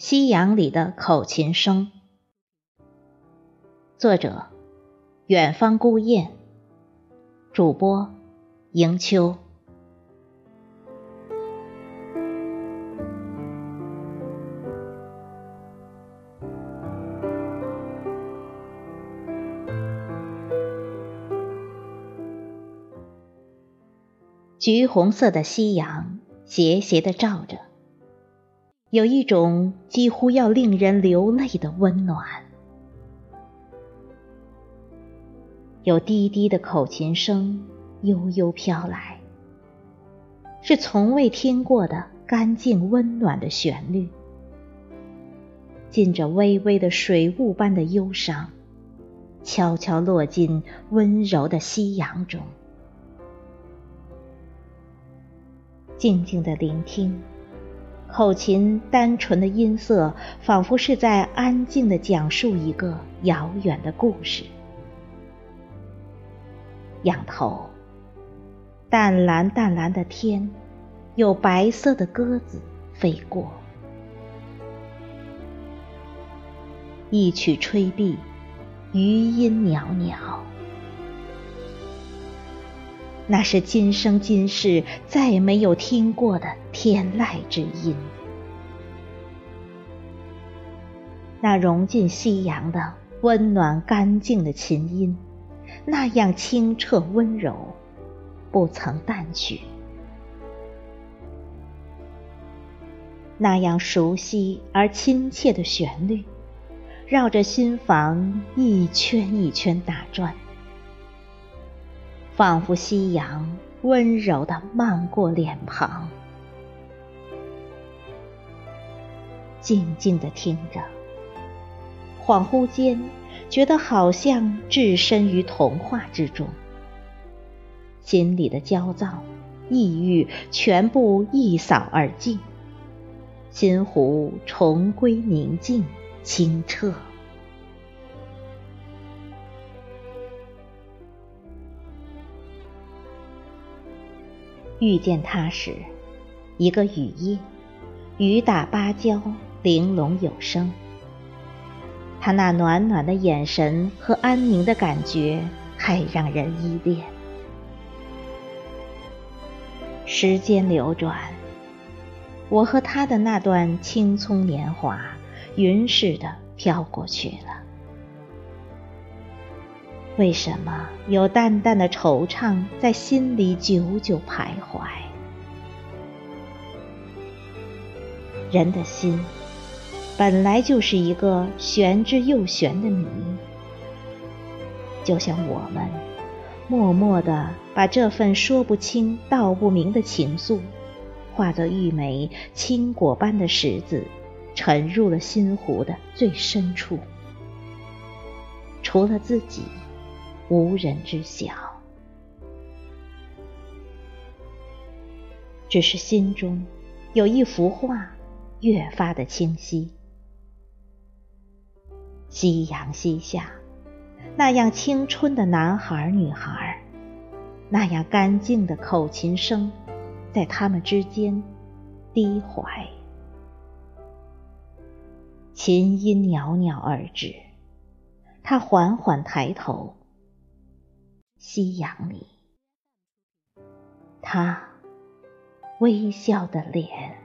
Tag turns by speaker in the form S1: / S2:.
S1: 夕阳里的口琴声，作者：远方孤雁，主播：迎秋。橘红色的夕阳斜斜的照着，有一种几乎要令人流泪的温暖。有低低的口琴声悠悠飘来，是从未听过的干净温暖的旋律，浸着微微的水雾般的忧伤，悄悄落进温柔的夕阳中。静静的聆听，口琴单纯的音色，仿佛是在安静的讲述一个遥远的故事。仰头，淡蓝淡蓝的天，有白色的鸽子飞过。一曲吹毕，余音袅袅。那是今生今世再没有听过的天籁之音，那融进夕阳的温暖干净的琴音，那样清澈温柔，不曾淡去；那样熟悉而亲切的旋律，绕着心房一圈一圈打转。仿佛夕阳温柔的漫过脸庞，静静的听着，恍惚间觉得好像置身于童话之中，心里的焦躁、抑郁全部一扫而尽，心湖重归宁静清澈。遇见他时，一个雨夜，雨打芭蕉，玲珑有声。他那暖暖的眼神和安宁的感觉，太让人依恋。时间流转，我和他的那段青葱年华，云似的飘过去了。为什么有淡淡的惆怅在心里久久徘徊？人的心本来就是一个玄之又玄的谜，就像我们默默地把这份说不清道不明的情愫，化作一枚青果般的石子，沉入了心湖的最深处，除了自己。无人知晓，只是心中有一幅画，越发的清晰。夕阳西下，那样青春的男孩女孩，那样干净的口琴声，在他们之间低怀。琴音袅袅而至，他缓缓抬头。夕阳里，他微笑的脸。